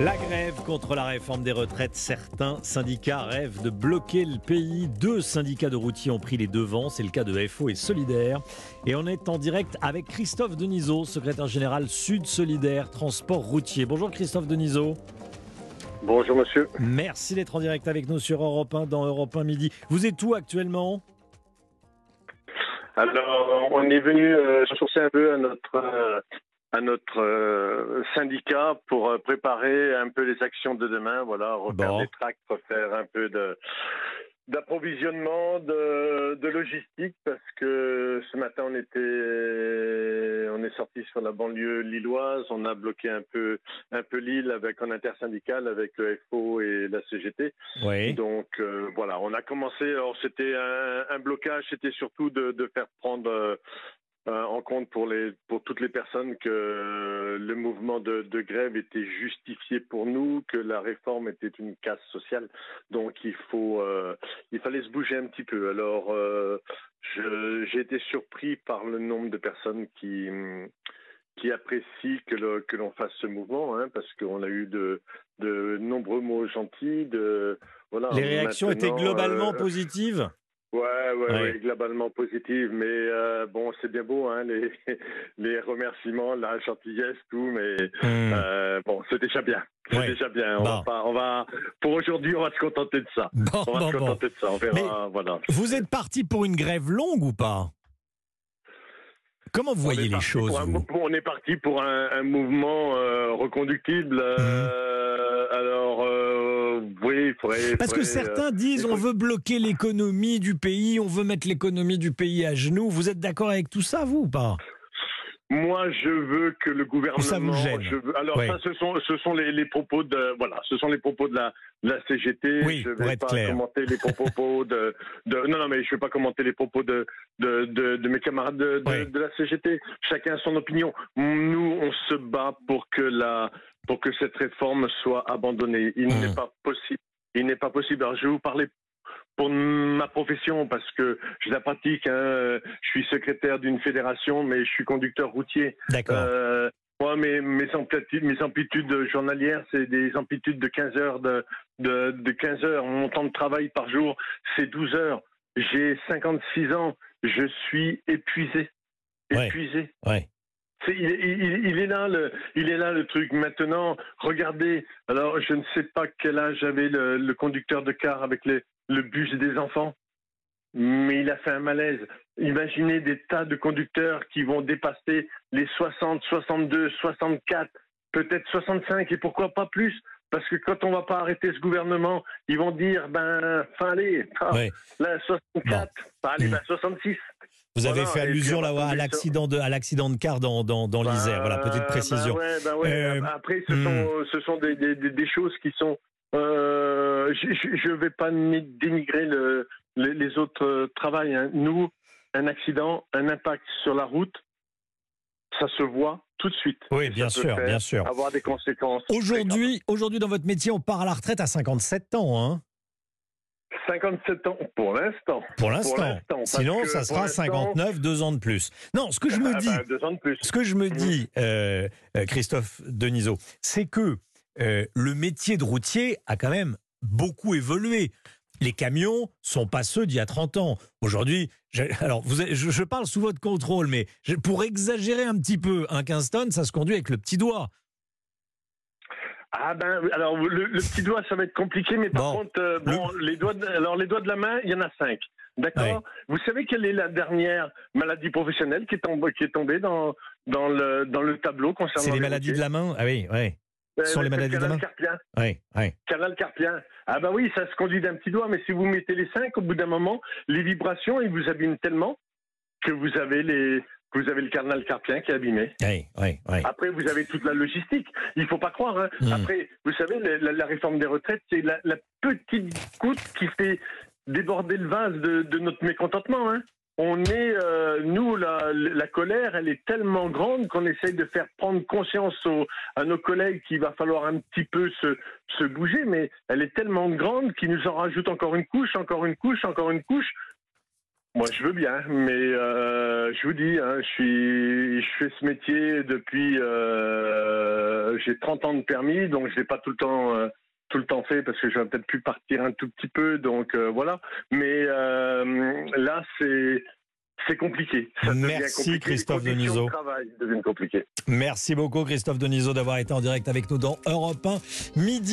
La grève contre la réforme des retraites, certains syndicats rêvent de bloquer le pays. Deux syndicats de routiers ont pris les devants, c'est le cas de FO et Solidaire. Et on est en direct avec Christophe Denisot, secrétaire général Sud Solidaire Transport Routier. Bonjour Christophe Denisot. Bonjour monsieur. Merci d'être en direct avec nous sur Europe 1 dans Europe 1 Midi. Vous êtes où actuellement? Alors, on est venu euh, un peu à notre euh, à notre euh, syndicat pour euh, préparer un peu les actions de demain. Voilà, refaire Bon. des tracts, refaire un peu de d'approvisionnement, de, de logistique, parce que ce matin on était, on est sorti sur la banlieue lilloise, on a bloqué un peu, un peu l'île avec en intersyndical avec le FO et la CGT. Oui. Donc euh, voilà, on a commencé. Alors c'était un, un blocage, c'était surtout de, de faire prendre en compte pour les pour toutes les personnes que euh, le mouvement de, de grève était justifié pour nous, que la réforme était une casse sociale. Donc il faut euh, il fallait se bouger un petit peu. Alors euh, j'ai été surpris par le nombre de personnes qui qui apprécient que, l'on fasse ce mouvement, hein, parce qu'on a eu de, de nombreux mots gentils. De, voilà, Les réactions étaient globalement euh, positives? Ouais, ouais, Ouais. ouais, globalement positive. Mais euh, bon, c'est bien beau, hein, les, les remerciements, la gentillesse, tout. Mais Hmm. euh, bon, c'est déjà bien. C'est Ouais. déjà bien. On Bon. va pas, on va, pour aujourd'hui, on va se contenter de ça. Bon, On va bon, se contenter de ça. On verra. voilà. Vous êtes parti pour une grève longue ou pas? Comment vous voyez les choses un vous? on est parti pour un, un mouvement euh, reconductible. euh, Alors, oui, faudrait. Parce que faudrait, euh, certains disent on veut bloquer l'économie du pays, on veut mettre l'économie du pays à genoux. Vous êtes d'accord avec tout ça, vous ou pas? Moi, je veux que le gouvernement. ça vous gêne? je veux- alors, ça, ce sont, ce sont les, les propos de, voilà, ce sont les propos de la, de la CGT. Oui, je vais pas clair. commenter les propos de, de, non, non, mais je vais pas commenter les propos de, de, de, de mes camarades de la CGT. Chacun a son opinion. Nous, on se bat pour que la, pour que cette réforme soit abandonnée. Il Mhm. n'est pas possible. Il n'est pas possible. Alors, je vais vous parler pour ma profession, parce que je la pratique, hein, je suis secrétaire d'une fédération, mais je suis conducteur routier. D'accord. Euh, moi, mes, mes, amplitudes, mes amplitudes journalières, c'est des amplitudes de 15 heures de, de, de 15 heures. Mon temps de travail par jour, c'est 12 heures. J'ai 56 ans. Je suis épuisé. Ouais. Épuisé. ouais. Il, il- il est là le, il est là le truc. Maintenant, regardez. Alors, je ne sais pas quel âge avait le, le conducteur de car avec les, le bus des enfants, mais il a fait un malaise. Imaginez des tas de conducteurs qui vont dépasser les 60, 62, 64, peut-être 65 et pourquoi pas plus? Parce que quand on va pas arrêter ce gouvernement, ils vont dire ben, fin allez, ah, Ouais. là 64, ben, allez, Mm. ben, 66. Vous avez Voilà, fait allusion là, à l'accident de, à l'accident de car dans, dans, dans l'Isère. Voilà, Bah, petite précision. bah ouais, bah ouais. Euh, Après, ce hmm. sont, ce sont des, des, choses qui sont. Euh, je ne vais pas ni- dénigrer le, les, les autres euh, travails. hein. Nous, un accident, un impact sur la route, ça se voit tout de suite. Oui, bien sûr, bien sûr. Avoir des conséquences. Aujourd'hui, aujourd'hui, dans votre métier, on part à la retraite à 57 ans, hein. 57 ans pour l'instant. pour l'instant. Sinon, ça sera l'instant- 59, deux ans de plus. Non, ce que je me Ah dis, bah, deux ans de plus. ce que je me dis, euh, euh, Christophe Denisot, c'est que euh, le métier de routier a quand même beaucoup évolué. Les camions sont pas ceux d'il y a 30 ans. Aujourd'hui, je- alors vous, je, je parle sous votre contrôle, mais je- pour exagérer un petit peu, un 15 tonnes, ça se conduit avec le petit doigt. Ah ben alors le, le petit doigt ça va être compliqué mais par Bon. contre euh, bon les doigts de, alors les doigts de la main il y en a cinq d'accord vous savez quelle est la dernière maladie professionnelle qui est tombée qui est tombée dans dans le dans le tableau concernant C'est les maladies de la main? Ah oui, oui. la ce sont les maladies de la main? Carpien oui, oui. canal carpien ah bah oui ça se conduit d'un petit doigt mais si vous mettez les cinq au bout d'un moment les vibrations ils vous abîment tellement que vous avez les vous avez le canal carpien qui est abîmé oui, oui, oui. après, vous avez toute la logistique. Il faut pas croire. hein. Mm. Après, vous savez, la, la- la réforme des retraites, c'est la, la petite goutte qui fait déborder le vase de, de notre mécontentement. hein. On est, euh, nous, la, la colère, elle est tellement grande qu'on essaye de faire prendre conscience aux- à nos collègues qu'il va falloir un petit peu se, se bouger, mais elle est tellement grande qu'ils nous en rajoutent encore une couche, encore une couche, encore une couche. Moi, je veux bien, mais euh, je vous dis, hein, je suis, je fais ce métier depuis, euh, j'ai 30 ans de permis, donc je l'ai pas tout le temps, euh, tout le temps fait parce que j'aurais peut-être pu partir un tout petit peu, donc voilà. Mais là, c'est, c'est compliqué. Ça Merci compliqué. Christophe Denisot. de. Merci beaucoup Christophe Denisot d'avoir été en direct avec nous dans Europe 1 midi.